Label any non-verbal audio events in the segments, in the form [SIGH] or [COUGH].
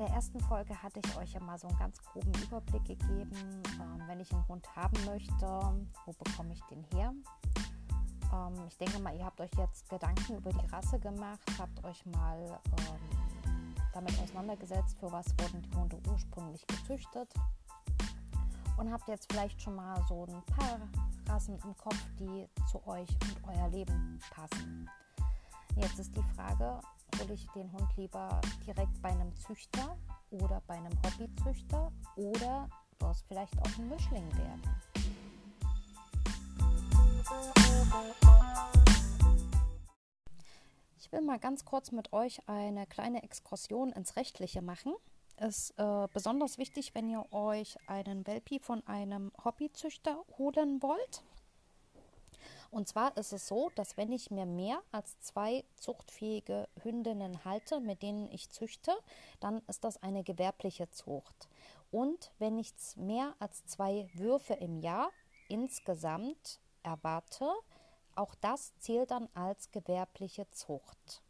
der ersten Folge hatte ich euch ja mal so einen ganz groben Überblick gegeben, ähm, wenn ich einen Hund haben möchte, wo bekomme ich den her. Ähm, ich denke mal, ihr habt euch jetzt Gedanken über die Rasse gemacht, habt euch mal ähm, damit auseinandergesetzt, für was wurden die Hunde ursprünglich gezüchtet und habt jetzt vielleicht schon mal so ein paar Rassen im Kopf, die zu euch und euer Leben passen. Jetzt ist die Frage, hole ich den Hund lieber direkt bei einem Züchter oder bei einem Hobbyzüchter oder soll es vielleicht auch ein Mischling werden? Ich will mal ganz kurz mit euch eine kleine Exkursion ins Rechtliche machen. Ist äh, besonders wichtig, wenn ihr euch einen Welpi von einem Hobbyzüchter holen wollt. Und zwar ist es so, dass wenn ich mir mehr als zwei zuchtfähige Hündinnen halte, mit denen ich züchte, dann ist das eine gewerbliche Zucht. Und wenn ich mehr als zwei Würfe im Jahr insgesamt erwarte, auch das zählt dann als gewerbliche Zucht.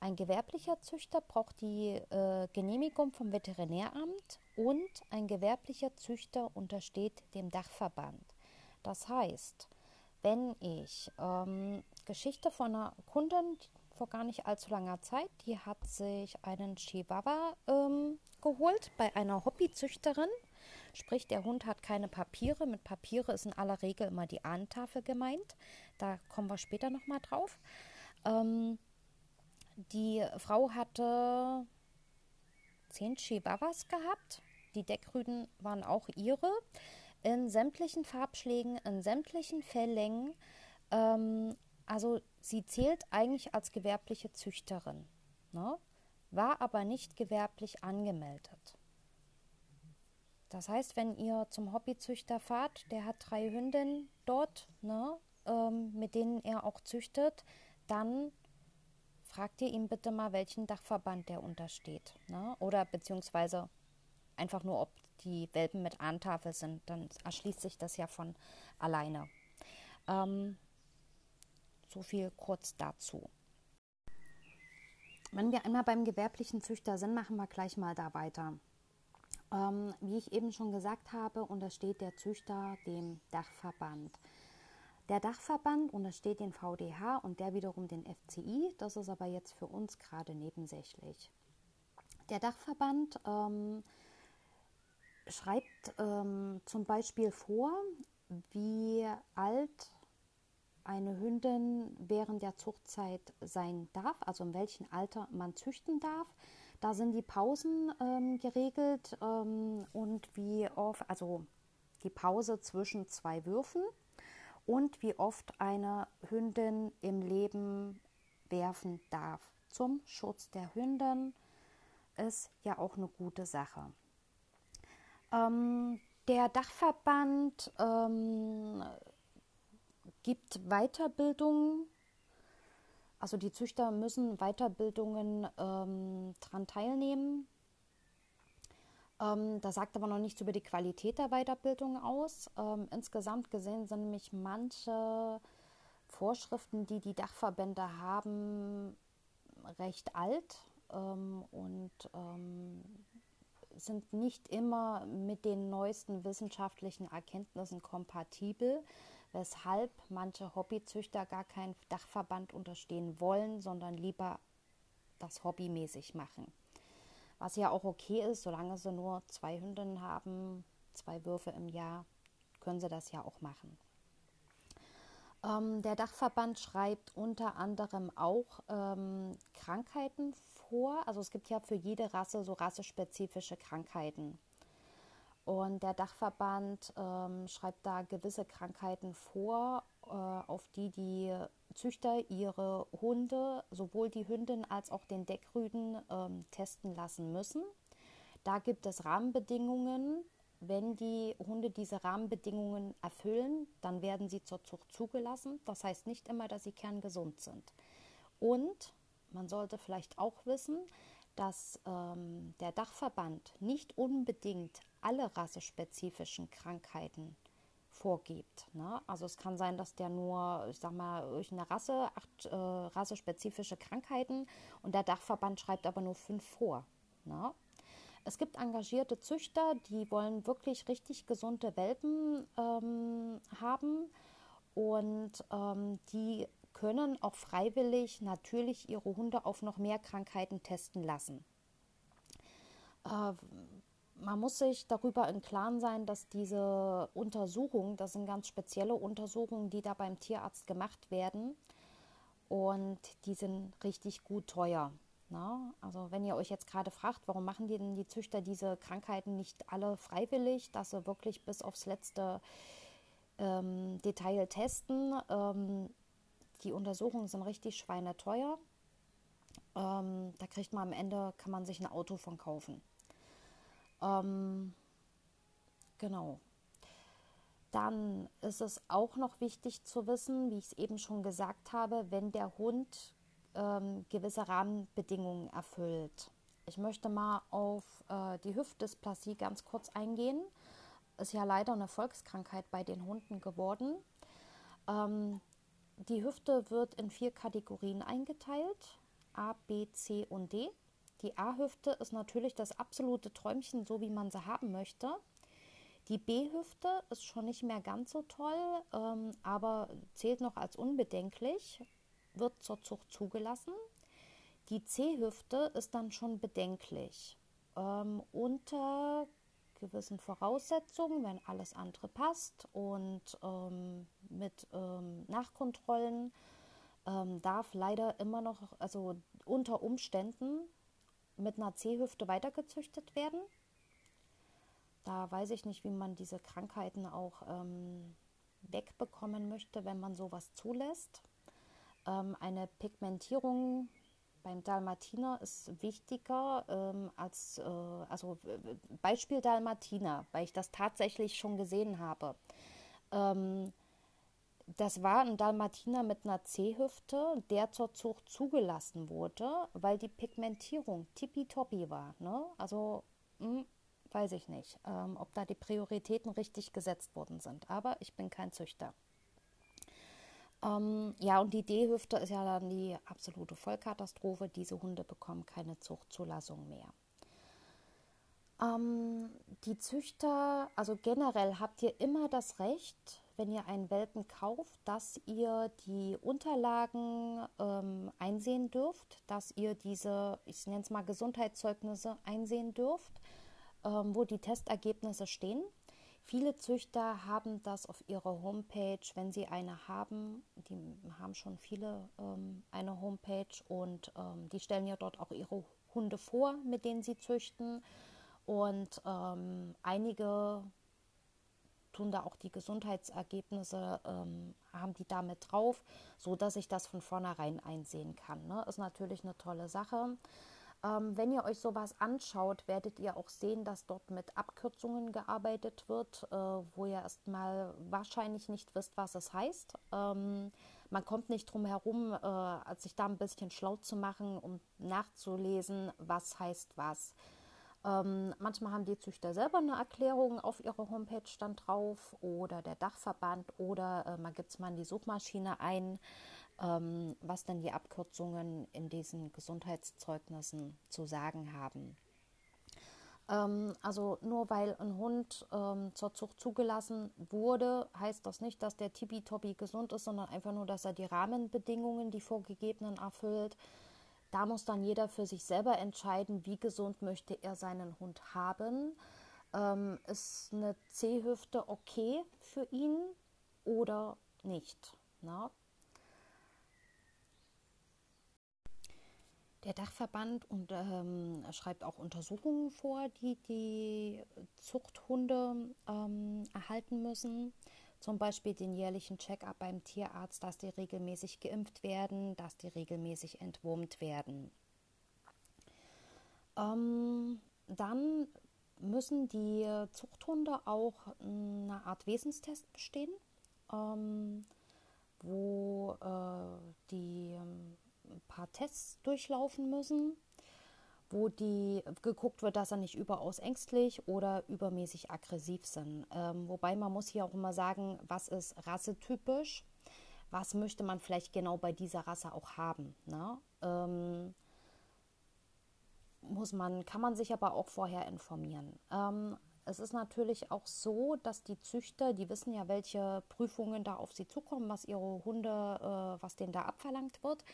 Ein gewerblicher Züchter braucht die äh, Genehmigung vom Veterinäramt und ein gewerblicher Züchter untersteht dem Dachverband. Das heißt, wenn ich ähm, Geschichte von einer Kundin vor gar nicht allzu langer Zeit, die hat sich einen Chihuahua ähm, geholt bei einer Hobbyzüchterin. Sprich, der Hund hat keine Papiere. Mit Papiere ist in aller Regel immer die Ahntafel gemeint. Da kommen wir später nochmal drauf. Ähm, die Frau hatte zehn Chihuahuas gehabt. Die Deckrüden waren auch ihre in sämtlichen Farbschlägen, in sämtlichen Felllängen. Ähm, also sie zählt eigentlich als gewerbliche Züchterin, ne? war aber nicht gewerblich angemeldet. Das heißt, wenn ihr zum Hobbyzüchter fahrt, der hat drei Hündinnen dort, ne, ähm, mit denen er auch züchtet, dann fragt ihr ihn bitte mal, welchen Dachverband der untersteht. Ne? Oder beziehungsweise einfach nur, ob die Welpen mit Ahntafel sind, dann erschließt sich das ja von alleine. Ähm, so viel kurz dazu. Wenn wir einmal beim gewerblichen Züchter sind, machen wir gleich mal da weiter. Ähm, wie ich eben schon gesagt habe, untersteht der Züchter dem Dachverband. Der Dachverband untersteht den VDH und der wiederum den FCI. Das ist aber jetzt für uns gerade nebensächlich. Der Dachverband ähm, schreibt ähm, zum Beispiel vor, wie alt eine Hündin während der Zuchtzeit sein darf, also in welchem Alter man züchten darf. Da sind die Pausen ähm, geregelt ähm, und wie oft, also die Pause zwischen zwei Würfen und wie oft eine Hündin im Leben werfen darf. Zum Schutz der Hündin ist ja auch eine gute Sache. Ähm, der Dachverband ähm, gibt Weiterbildungen, also die Züchter müssen Weiterbildungen ähm, daran teilnehmen. Ähm, da sagt aber noch nichts über die Qualität der Weiterbildung aus. Ähm, insgesamt gesehen sind nämlich manche Vorschriften, die die Dachverbände haben, recht alt ähm, und ähm, sind nicht immer mit den neuesten wissenschaftlichen Erkenntnissen kompatibel, weshalb manche Hobbyzüchter gar keinen Dachverband unterstehen wollen, sondern lieber das hobbymäßig machen. Was ja auch okay ist, solange sie nur zwei Hündinnen haben, zwei Würfe im Jahr, können sie das ja auch machen. Ähm, der Dachverband schreibt unter anderem auch ähm, Krankheiten vor. Also es gibt ja für jede Rasse so rassespezifische Krankheiten. Und der Dachverband ähm, schreibt da gewisse Krankheiten vor, äh, auf die die Züchter ihre Hunde, sowohl die Hündin als auch den Deckrüden, ähm, testen lassen müssen. Da gibt es Rahmenbedingungen. Wenn die Hunde diese Rahmenbedingungen erfüllen, dann werden sie zur Zucht zugelassen. Das heißt nicht immer, dass sie kerngesund sind. Und man sollte vielleicht auch wissen, dass ähm, der Dachverband nicht unbedingt alle rassespezifischen Krankheiten vorgibt. Ne? Also es kann sein, dass der nur, ich sag mal, durch eine Rasse, acht äh, rassespezifische Krankheiten und der Dachverband schreibt aber nur fünf vor. Na? Es gibt engagierte Züchter, die wollen wirklich richtig gesunde Welpen ähm, haben und ähm, die können auch freiwillig natürlich ihre Hunde auf noch mehr Krankheiten testen lassen. Äh, man muss sich darüber im Klaren sein, dass diese Untersuchungen, das sind ganz spezielle Untersuchungen, die da beim Tierarzt gemacht werden und die sind richtig gut teuer. Na, also wenn ihr euch jetzt gerade fragt, warum machen die denn die Züchter diese Krankheiten nicht alle freiwillig, dass sie wirklich bis aufs letzte ähm, Detail testen. Ähm, die Untersuchungen sind richtig schweineteuer. Ähm, da kriegt man am Ende, kann man sich ein Auto von kaufen. Ähm, genau. Dann ist es auch noch wichtig zu wissen, wie ich es eben schon gesagt habe, wenn der Hund ähm, gewisse Rahmenbedingungen erfüllt. Ich möchte mal auf äh, die Hüftdysplasie ganz kurz eingehen. Ist ja leider eine Volkskrankheit bei den Hunden geworden. Ähm, die Hüfte wird in vier Kategorien eingeteilt: A, B, C und D. Die A-Hüfte ist natürlich das absolute Träumchen, so wie man sie haben möchte. Die B-Hüfte ist schon nicht mehr ganz so toll, ähm, aber zählt noch als unbedenklich wird zur Zucht zugelassen. Die C-Hüfte ist dann schon bedenklich. Ähm, unter gewissen Voraussetzungen, wenn alles andere passt und ähm, mit ähm, Nachkontrollen ähm, darf leider immer noch, also unter Umständen mit einer C-Hüfte weitergezüchtet werden. Da weiß ich nicht, wie man diese Krankheiten auch ähm, wegbekommen möchte, wenn man sowas zulässt. Ähm, eine Pigmentierung beim Dalmatiner ist wichtiger ähm, als, äh, also Beispiel Dalmatiner, weil ich das tatsächlich schon gesehen habe. Ähm, das war ein Dalmatiner mit einer C-Hüfte, der zur Zucht zugelassen wurde, weil die Pigmentierung tippitoppi war. Ne? Also mh, hm, weiß ich nicht, ähm, ob da die Prioritäten richtig gesetzt worden sind. Aber ich bin kein Züchter. Ähm, ja, und die D-Hüfte ist ja dann die absolute Vollkatastrophe. Diese Hunde bekommen keine Zuchtzulassung mehr. Ähm, die Züchter, also generell habt ihr immer das Recht, wenn ihr einen Welpen kauft, dass ihr die Unterlagen ähm, einsehen dürft, dass ihr diese, ich nenne es mal Gesundheitszeugnisse einsehen dürft, ähm, wo die Testergebnisse stehen. Viele Züchter haben das auf ihrer Homepage, wenn sie eine haben. Die haben schon viele ähm, eine Homepage und ähm, die stellen ja dort auch ihre Hunde vor, mit denen sie züchten. Und ähm, einige tun da auch die Gesundheitsergebnisse, ähm, haben die damit drauf, so dass ich das von vornherein einsehen kann. Ne? Ist natürlich eine tolle Sache. Ähm, wenn ihr euch sowas anschaut, werdet ihr auch sehen, dass dort mit Abkürzungen gearbeitet wird, äh, wo ihr erstmal wahrscheinlich nicht wisst, was es heißt. Ähm, man kommt nicht drum herum, äh, sich da ein bisschen schlau zu machen, um nachzulesen, was heißt was. Ähm, manchmal haben die Züchter selber eine Erklärung auf ihrer Homepage dann drauf oder der Dachverband oder äh, man gibt es mal in die Suchmaschine ein ähm, was denn die Abkürzungen in diesen Gesundheitszeugnissen zu sagen haben. Ähm, also nur weil ein Hund ähm, zur Zucht zugelassen wurde, heißt das nicht, dass der tippitoppi gesund ist, sondern einfach nur, dass er die Rahmenbedingungen, die vorgegebenen, erfüllt. Da muss dann jeder für sich selber entscheiden, wie gesund möchte er seinen Hund haben. Ähm, ist eine C-Hüfte okay für ihn oder nicht? Na? Der Dachverband und, ähm, schreibt auch Untersuchungen vor, die die Zuchthunde ähm, erhalten müssen. Zum Beispiel den jährlichen Check-up beim Tierarzt, dass die regelmäßig geimpft werden, dass die regelmäßig entwurmt werden. Ähm, dann müssen die Zuchthunde auch eine Art Wesenstest bestehen, ähm, wo äh, die ähm, ein paar Tests durchlaufen müssen, wo die geguckt wird, dass er nicht überaus ängstlich oder übermäßig aggressiv sind. Ähm, wobei man muss hier auch immer sagen, was ist rassetypisch, was möchte man vielleicht genau bei dieser Rasse auch haben. Ne? Ähm, muss man, kann man sich aber auch vorher informieren. Ähm, es ist natürlich auch so, dass die Züchter, die wissen ja, welche Prüfungen da auf sie zukommen, was ihre Hunde, äh, was denen da abverlangt wird.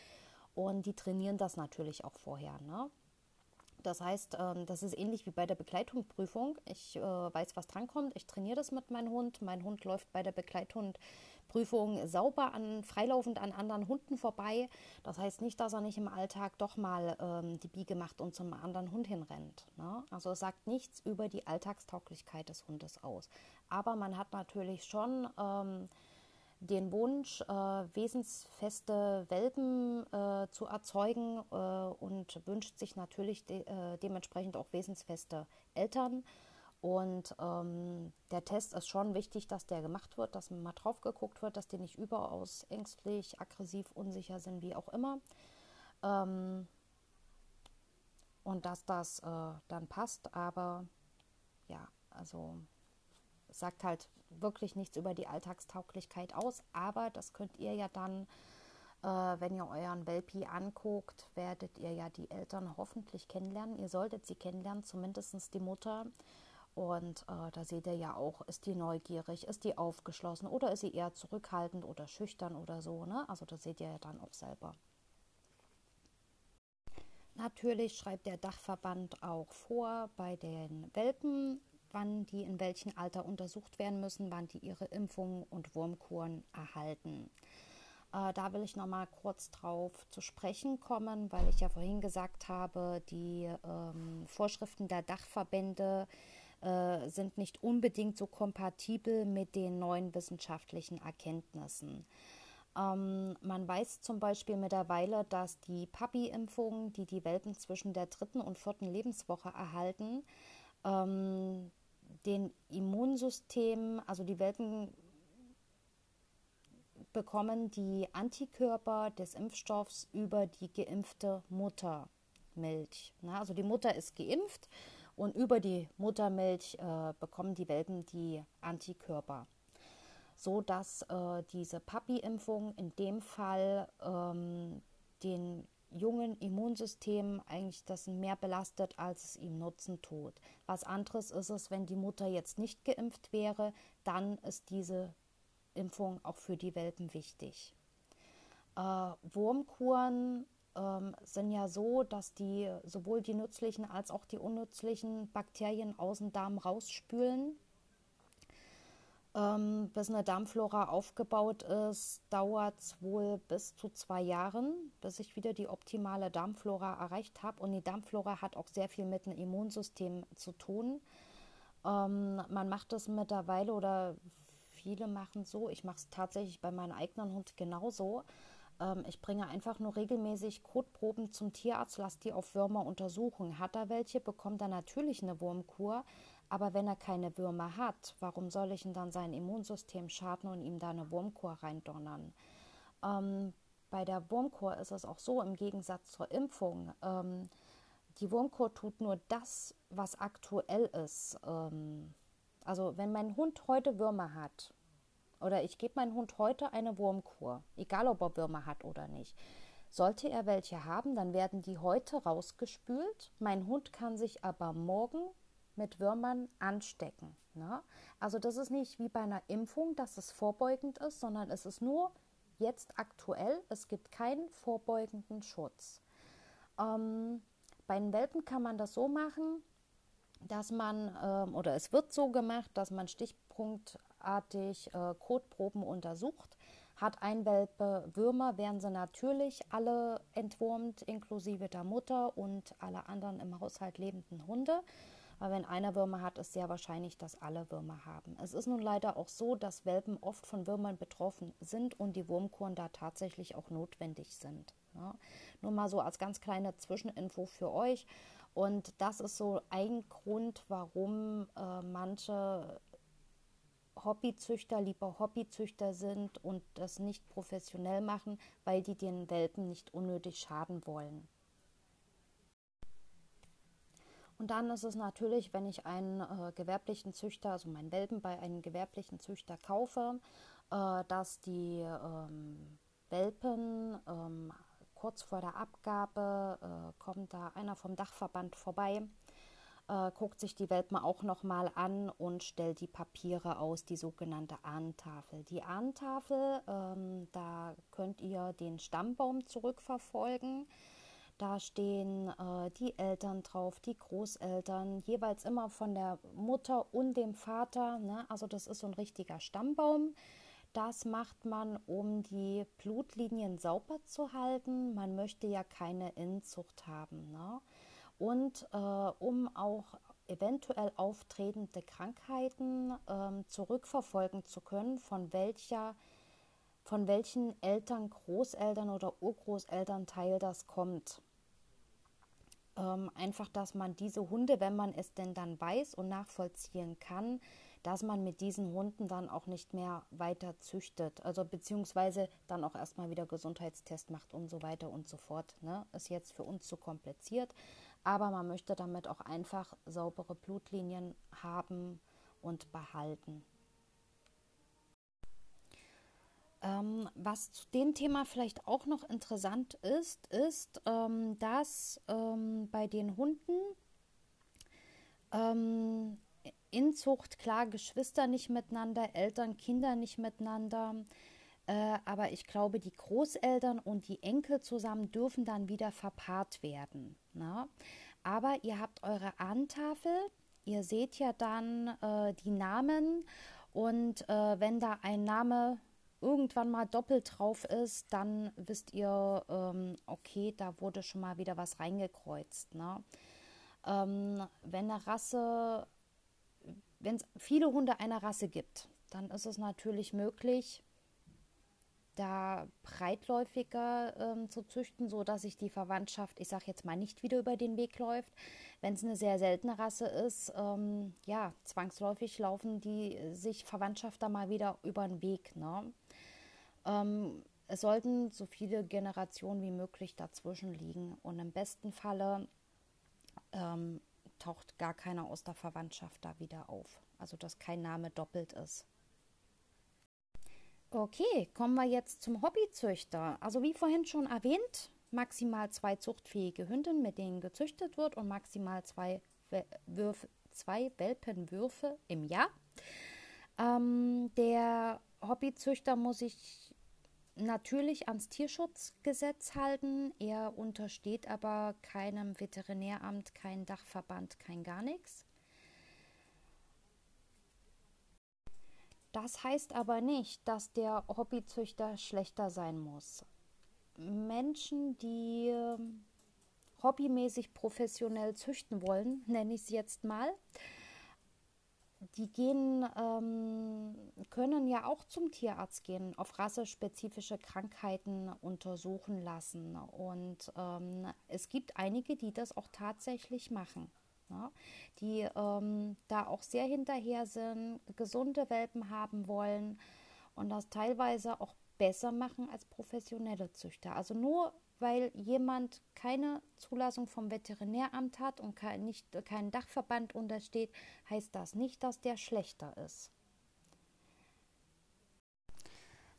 Und die trainieren das natürlich auch vorher. Ne? Das heißt, ähm, das ist ähnlich wie bei der Begleithundprüfung. Ich äh, weiß, was drankommt. Ich trainiere das mit meinem Hund. Mein Hund läuft bei der Begleithundprüfung sauber an, freilaufend an anderen Hunden vorbei. Das heißt nicht, dass er nicht im Alltag doch mal ähm, die Biege macht und zum anderen Hund hinrennt. Ne? Also es sagt nichts über die Alltagstauglichkeit des Hundes aus. Aber man hat natürlich schon ähm, den Wunsch, äh, wesensfeste Welpen äh, zu erzeugen äh, und wünscht sich natürlich de äh, dementsprechend auch wesensfeste Eltern. Und ähm, der Test ist schon wichtig, dass der gemacht wird, dass mal drauf geguckt wird, dass die nicht überaus ängstlich, aggressiv, unsicher sind, wie auch immer. Ähm, und dass das äh, dann passt. Aber ja, also sagt halt wirklich nichts über die Alltagstauglichkeit aus, aber das könnt ihr ja dann, äh, wenn ihr euren Welpi anguckt, werdet ihr ja die Eltern hoffentlich kennenlernen. Ihr solltet sie kennenlernen, zumindest die Mutter. Und äh, da seht ihr ja auch, ist die neugierig, ist die aufgeschlossen oder ist sie eher zurückhaltend oder schüchtern oder so. Ne? Also das seht ihr ja dann auch selber. Natürlich schreibt der Dachverband auch vor bei den Welpen, wann die in welchem Alter untersucht werden müssen, wann die ihre Impfungen und Wurmkuren erhalten. Äh, da will ich noch mal kurz drauf zu sprechen kommen, weil ich ja vorhin gesagt habe, die ähm, Vorschriften der Dachverbände äh, sind nicht unbedingt so kompatibel mit den neuen wissenschaftlichen Erkenntnissen. Ähm, man weiß zum Beispiel mittlerweile, dass die Papi-Impfungen, die die Welpen zwischen der dritten und vierten Lebenswoche erhalten, ähm, den Immunsystem, also die Welpen bekommen die Antikörper des Impfstoffs über die geimpfte Muttermilch. Na, also die Mutter ist geimpft und über die Muttermilch äh, bekommen die Welpen die Antikörper. So dass äh, diese Papi-Impfung in dem Fall ähm, den jungen Immunsystem eigentlich das mehr belastet, als es ihm Nutzen tut. Was anderes ist es, wenn die Mutter jetzt nicht geimpft wäre, dann ist diese Impfung auch für die Welpen wichtig. Äh, Wurmkuren ähm, sind ja so, dass die sowohl die nützlichen als auch die unnützlichen Bakterien aus dem Darm rausspülen ähm, bis eine Darmflora aufgebaut ist, dauert es wohl bis zu zwei Jahren, bis ich wieder die optimale Darmflora erreicht habe. Und die Darmflora hat auch sehr viel mit dem Immunsystem zu tun. Ähm, man macht es mittlerweile oder viele machen so. Ich mache es tatsächlich bei meinem eigenen Hund genauso. Ähm, ich bringe einfach nur regelmäßig Kotproben zum Tierarzt, lasse die auf Würmer untersuchen. Hat er welche, bekommt er natürlich eine Wurmkur. Aber wenn er keine Würmer hat, warum soll ich ihn dann sein Immunsystem schaden und ihm da eine Wurmkur reindonnern? Ähm, bei der Wurmkur ist es auch so, im Gegensatz zur Impfung, ähm, die Wurmkur tut nur das, was aktuell ist. Ähm, also wenn mein Hund heute Würmer hat, oder ich gebe meinem Hund heute eine Wurmkur, egal ob er Würmer hat oder nicht, sollte er welche haben, dann werden die heute rausgespült. Mein Hund kann sich aber morgen mit Würmern anstecken. Ne? Also das ist nicht wie bei einer Impfung, dass es vorbeugend ist, sondern es ist nur jetzt aktuell. Es gibt keinen vorbeugenden Schutz. Ähm, bei den Welpen kann man das so machen, dass man, ähm, oder es wird so gemacht, dass man stichpunktartig äh, Kotproben untersucht. Hat ein Welpe Würmer, werden sie natürlich alle entwurmt, inklusive der Mutter und alle anderen im Haushalt lebenden Hunde. Weil wenn einer Würmer hat, ist sehr wahrscheinlich, dass alle Würmer haben. Es ist nun leider auch so, dass Welpen oft von Würmern betroffen sind und die Wurmkuren da tatsächlich auch notwendig sind. Ja. Nur mal so als ganz kleine Zwischeninfo für euch. Und das ist so ein Grund, warum äh, manche Hobbyzüchter lieber Hobbyzüchter sind und das nicht professionell machen, weil die den Welpen nicht unnötig schaden wollen. Und dann ist es natürlich, wenn ich einen äh, gewerblichen Züchter, also meinen Welpen bei einem gewerblichen Züchter kaufe, äh, dass die ähm, Welpen ähm, kurz vor der Abgabe äh, kommt da einer vom Dachverband vorbei, äh, guckt sich die Welpen auch nochmal an und stellt die Papiere aus, die sogenannte Ahntafel. Die Ahntafel, ähm, da könnt ihr den Stammbaum zurückverfolgen. Da stehen äh, die Eltern drauf, die Großeltern, jeweils immer von der Mutter und dem Vater. Ne? Also das ist so ein richtiger Stammbaum. Das macht man, um die Blutlinien sauber zu halten. Man möchte ja keine Inzucht haben. Ne? Und äh, um auch eventuell auftretende Krankheiten äh, zurückverfolgen zu können, von welcher von welchen Eltern, Großeltern oder Urgroßelternteil das kommt. Ähm, einfach, dass man diese Hunde, wenn man es denn dann weiß und nachvollziehen kann, dass man mit diesen Hunden dann auch nicht mehr weiter züchtet. Also beziehungsweise dann auch erstmal wieder Gesundheitstest macht und so weiter und so fort. Ne? Ist jetzt für uns zu kompliziert, aber man möchte damit auch einfach saubere Blutlinien haben und behalten. Ähm, was zu dem Thema vielleicht auch noch interessant ist, ist, ähm, dass ähm, bei den Hunden ähm, Inzucht, klar, Geschwister nicht miteinander, Eltern, Kinder nicht miteinander. Äh, aber ich glaube, die Großeltern und die Enkel zusammen dürfen dann wieder verpaart werden. Ne? Aber ihr habt eure Ahntafel, ihr seht ja dann äh, die Namen und äh, wenn da ein Name irgendwann mal doppelt drauf ist, dann wisst ihr, ähm, okay, da wurde schon mal wieder was reingekreuzt. Ne? Ähm, wenn eine Rasse wenn es viele Hunde einer Rasse gibt, dann ist es natürlich möglich, da breitläufiger ähm, zu züchten, so dass sich die Verwandtschaft, ich sage jetzt mal, nicht wieder über den Weg läuft. Wenn es eine sehr seltene Rasse ist, ähm, ja, zwangsläufig laufen die sich Verwandtschaft da mal wieder über den Weg. Ne? Ähm, es sollten so viele Generationen wie möglich dazwischen liegen und im besten Falle ähm, taucht gar keiner aus der Verwandtschaft da wieder auf. Also dass kein Name doppelt ist. Okay, kommen wir jetzt zum Hobbyzüchter. Also wie vorhin schon erwähnt, maximal zwei zuchtfähige Hünden, mit denen gezüchtet wird und maximal zwei, Würfe, zwei Welpenwürfe im Jahr. Ähm, der Hobbyzüchter muss sich natürlich ans Tierschutzgesetz halten. Er untersteht aber keinem Veterinäramt, kein Dachverband, kein gar nichts. Das heißt aber nicht, dass der Hobbyzüchter schlechter sein muss. Menschen, die ähm, hobbymäßig professionell züchten wollen, nenne ich es jetzt mal, die gehen, ähm, können ja auch zum Tierarzt gehen, auf rassespezifische Krankheiten untersuchen lassen. Und ähm, es gibt einige, die das auch tatsächlich machen. Ja, die ähm, da auch sehr hinterher sind, gesunde Welpen haben wollen und das teilweise auch besser machen als professionelle Züchter. Also nur weil jemand keine Zulassung vom Veterinäramt hat und kein, nicht, keinen Dachverband untersteht, heißt das nicht, dass der schlechter ist.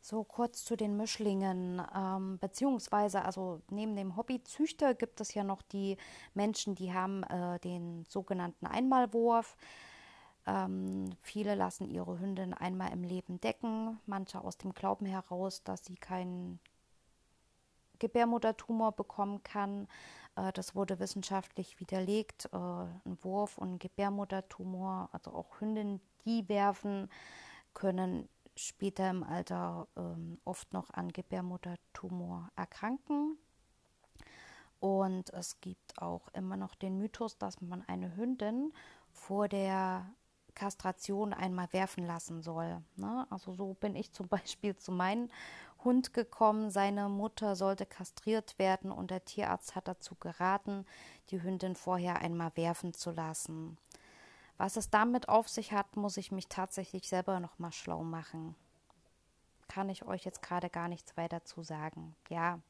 So kurz zu den Mischlingen, ähm, beziehungsweise also neben dem Hobbyzüchter gibt es ja noch die Menschen, die haben äh, den sogenannten Einmalwurf. Ähm, viele lassen ihre Hündin einmal im Leben decken, manche aus dem Glauben heraus, dass sie keinen Gebärmuttertumor bekommen kann. Äh, das wurde wissenschaftlich widerlegt. Äh, ein Wurf und ein Gebärmuttertumor, also auch Hündinnen, die werfen, können später im Alter ähm, oft noch an Gebärmuttertumor erkranken. Und es gibt auch immer noch den Mythos, dass man eine Hündin vor der Kastration einmal werfen lassen soll. Ne? Also so bin ich zum [LAUGHS] Beispiel zu meinen Hund gekommen. Seine Mutter sollte kastriert werden und der Tierarzt hat dazu geraten, die Hündin vorher einmal werfen zu lassen. Was es damit auf sich hat, muss ich mich tatsächlich selber noch mal schlau machen. Kann ich euch jetzt gerade gar nichts weiter zu sagen. Ja.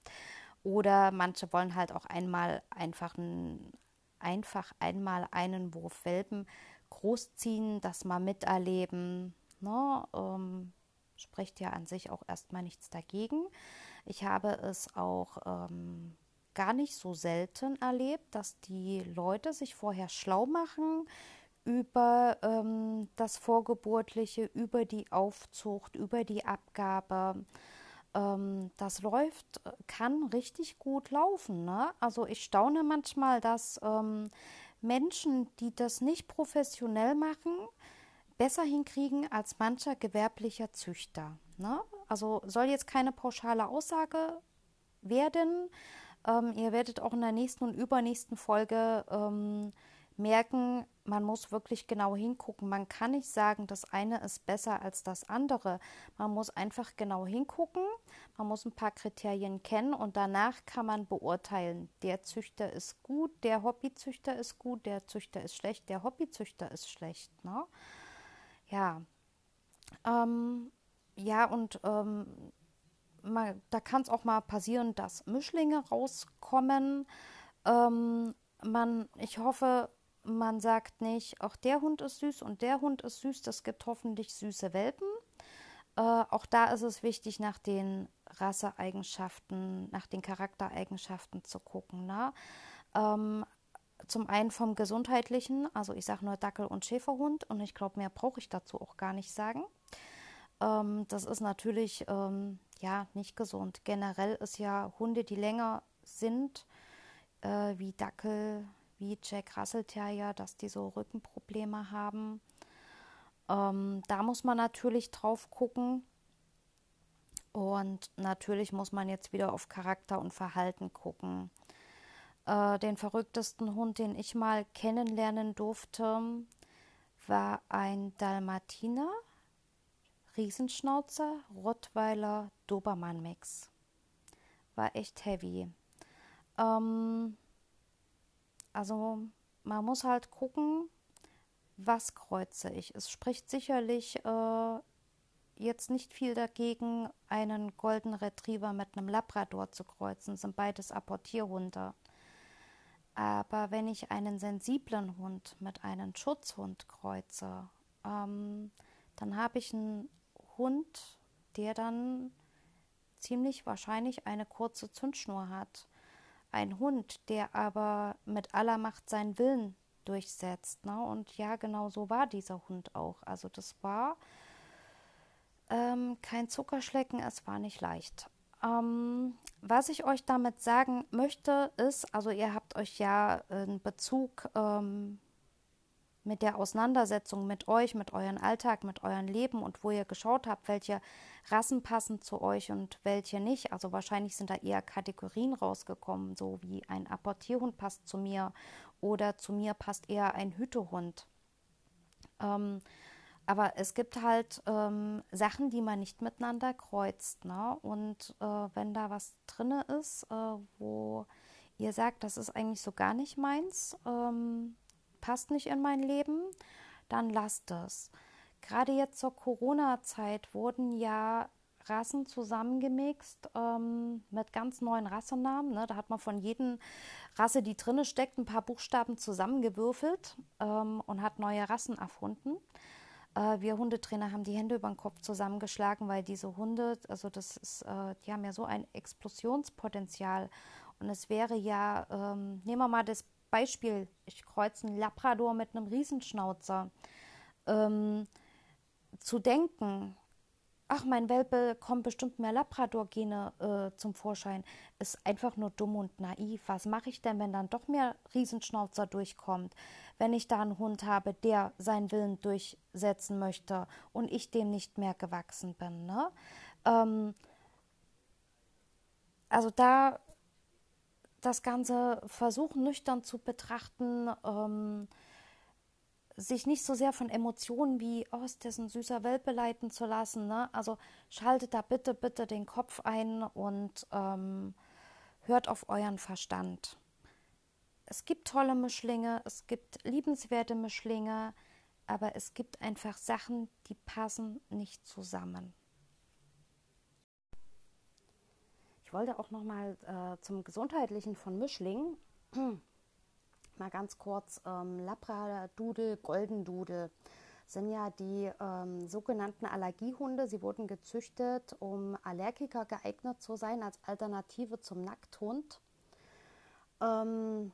Oder manche wollen halt auch einmal einfach, ein, einfach einmal einen Wurf Welpen großziehen, das mal miterleben. Ne? Ähm, Spricht ja an sich auch erstmal nichts dagegen. Ich habe es auch ähm, gar nicht so selten erlebt, dass die Leute sich vorher schlau machen über ähm, das Vorgeburtliche, über die Aufzucht, über die Abgabe. Ähm, das läuft, kann richtig gut laufen. Ne? Also ich staune manchmal, dass ähm, Menschen, die das nicht professionell machen, besser hinkriegen als mancher gewerblicher Züchter. Ne? Also soll jetzt keine pauschale Aussage werden. Ähm, ihr werdet auch in der nächsten und übernächsten Folge ähm, merken, man muss wirklich genau hingucken. Man kann nicht sagen, das eine ist besser als das andere. Man muss einfach genau hingucken. Man muss ein paar Kriterien kennen und danach kann man beurteilen, der Züchter ist gut, der Hobbyzüchter ist gut, der Züchter ist schlecht, der Hobbyzüchter ist schlecht. Ne? Ja. Ähm, ja, und ähm, mal, da kann es auch mal passieren, dass Mischlinge rauskommen. Ähm, man, ich hoffe, man sagt nicht, auch der Hund ist süß und der Hund ist süß, das gibt hoffentlich süße Welpen. Äh, auch da ist es wichtig, nach den Rasseeigenschaften, nach den Charaktereigenschaften zu gucken. Ne? Ähm, zum einen vom gesundheitlichen, also ich sage nur Dackel und Schäferhund und ich glaube, mehr brauche ich dazu auch gar nicht sagen. Ähm, das ist natürlich ähm, ja nicht gesund. Generell ist ja Hunde, die länger sind, äh, wie Dackel, wie Jack Russell Terrier, dass die so Rückenprobleme haben. Ähm, da muss man natürlich drauf gucken. Und natürlich muss man jetzt wieder auf Charakter und Verhalten gucken. Äh, den verrücktesten Hund, den ich mal kennenlernen durfte, war ein Dalmatiner, Riesenschnauzer, Rottweiler, Dobermann-Mix. War echt heavy. Ähm, also man muss halt gucken, was kreuze ich. Es spricht sicherlich äh, jetzt nicht viel dagegen, einen Golden Retriever mit einem Labrador zu kreuzen. sind beides Apportierhunde. Aber wenn ich einen sensiblen Hund mit einem Schutzhund kreuze, ähm, dann habe ich einen Hund, der dann ziemlich wahrscheinlich eine kurze Zündschnur hat ein Hund, der aber mit aller Macht seinen Willen durchsetzt. Ne? Und ja, genau so war dieser Hund auch. Also das war ähm, kein Zuckerschlecken, es war nicht leicht. Ähm, was ich euch damit sagen möchte, ist, also ihr habt euch ja in Bezug ähm, mit der Auseinandersetzung mit euch, mit eurem Alltag, mit eurem Leben und wo ihr geschaut habt, welche Rassen passen zu euch und welche nicht. Also wahrscheinlich sind da eher Kategorien rausgekommen, so wie ein Apportierhund passt zu mir oder zu mir passt eher ein Hütehund. Ähm, aber es gibt halt ähm, Sachen, die man nicht miteinander kreuzt. Ne? Und äh, wenn da was drin ist, äh, wo ihr sagt, das ist eigentlich so gar nicht meins, ähm, passt nicht in mein Leben, dann lasst es. Gerade jetzt zur Corona-Zeit wurden ja Rassen zusammengemixt ähm, mit ganz neuen Rassenamen. Ne? Da hat man von jedem Rasse, die drinne steckt, ein paar Buchstaben zusammengewürfelt ähm, und hat neue Rassen erfunden. Äh, wir Hundetrainer haben die Hände über den Kopf zusammengeschlagen, weil diese Hunde, also das ist, äh, die haben ja so ein Explosionspotenzial. Und es wäre ja, ähm, nehmen wir mal das Beispiel, ich kreuze einen Labrador mit einem Riesenschnauzer. Ähm, zu denken, ach, mein Welpe kommt bestimmt mehr Labrador-Gene äh, zum Vorschein, ist einfach nur dumm und naiv. Was mache ich denn, wenn dann doch mehr Riesenschnauzer durchkommt? Wenn ich da einen Hund habe, der seinen Willen durchsetzen möchte und ich dem nicht mehr gewachsen bin. Ne? Ähm, also da das Ganze versuchen nüchtern zu betrachten, ähm, sich nicht so sehr von Emotionen wie, oh, ist das ein süßer Welpe leiten zu lassen. Ne? Also schaltet da bitte, bitte den Kopf ein und ähm, hört auf euren Verstand. Es gibt tolle Mischlinge, es gibt liebenswerte Mischlinge, aber es gibt einfach Sachen, die passen nicht zusammen. wollte auch noch mal äh, zum Gesundheitlichen von Mischling mal ganz kurz ähm, Labradudel, Goldendudel. sind ja die ähm, sogenannten Allergiehunde. Sie wurden gezüchtet, um Allergiker geeignet zu sein als Alternative zum Nackthund. Ähm,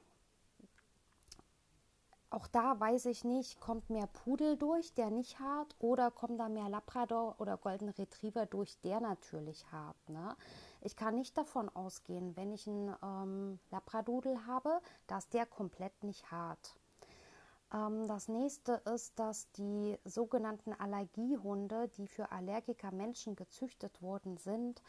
auch da weiß ich nicht, kommt mehr Pudel durch, der nicht hart, oder kommt da mehr Labrador oder Golden Retriever durch, der natürlich hart. Ne? Ich kann nicht davon ausgehen, wenn ich einen ähm, Labradudel habe, dass der komplett nicht hart. Ähm, das nächste ist, dass die sogenannten Allergiehunde, die für Allergiker Menschen gezüchtet worden sind,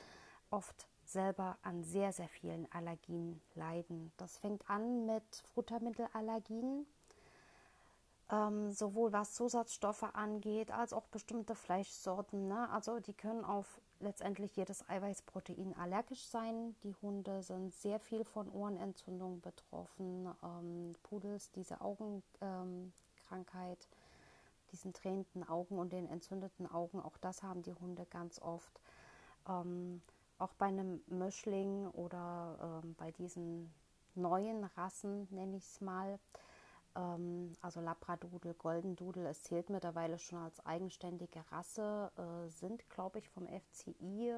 oft selber an sehr, sehr vielen Allergien leiden. Das fängt an mit Futtermittelallergien, ähm, sowohl was Zusatzstoffe angeht, als auch bestimmte Fleischsorten. Ne? Also die können auf letztendlich jedes Eiweißprotein allergisch sein. Die Hunde sind sehr viel von Ohrenentzündung betroffen. Ähm, Pudels, diese Augenkrankheit, ähm, diesen tränenden Augen und den entzündeten Augen, auch das haben die Hunde ganz oft. Ähm, auch bei einem Mischling oder ähm, bei diesen neuen Rassen, nenne ich es mal, ähm, also Labradudel, Golden Doodle, es zählt mittlerweile schon als eigenständige Rasse, äh, sind, glaube ich, vom FCI.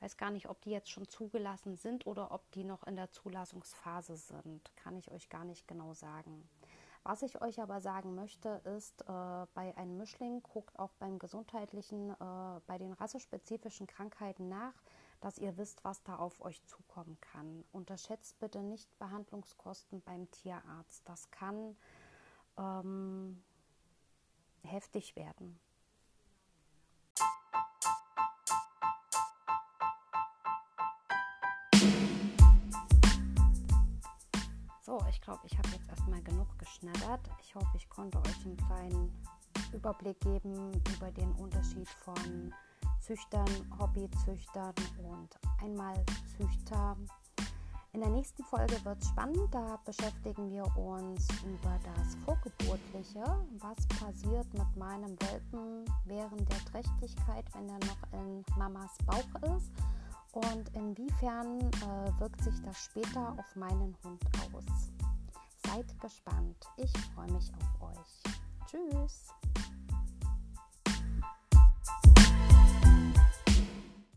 Weiß gar nicht, ob die jetzt schon zugelassen sind oder ob die noch in der Zulassungsphase sind. Kann ich euch gar nicht genau sagen. Was ich euch aber sagen möchte, ist, äh, bei einem Mischling guckt auch beim gesundheitlichen, äh, bei den rassespezifischen Krankheiten nach, dass ihr wisst, was da auf euch zukommen kann. Unterschätzt bitte nicht Behandlungskosten beim Tierarzt. Das kann ähm, heftig werden. So, ich glaube, ich habe jetzt erstmal genug geschnattert. Ich hoffe, ich konnte euch einen kleinen Überblick geben über den Unterschied von Züchtern, Hobbyzüchtern und Einmalzüchter. In der nächsten Folge wird es spannend. Da beschäftigen wir uns über das Vorgeburtliche. Was passiert mit meinem Welpen während der Trächtigkeit, wenn er noch in Mamas Bauch ist? und inwiefern äh, wirkt sich das später auf meinen Hund aus. Seid gespannt. Ich freue mich auf euch. Tschüss.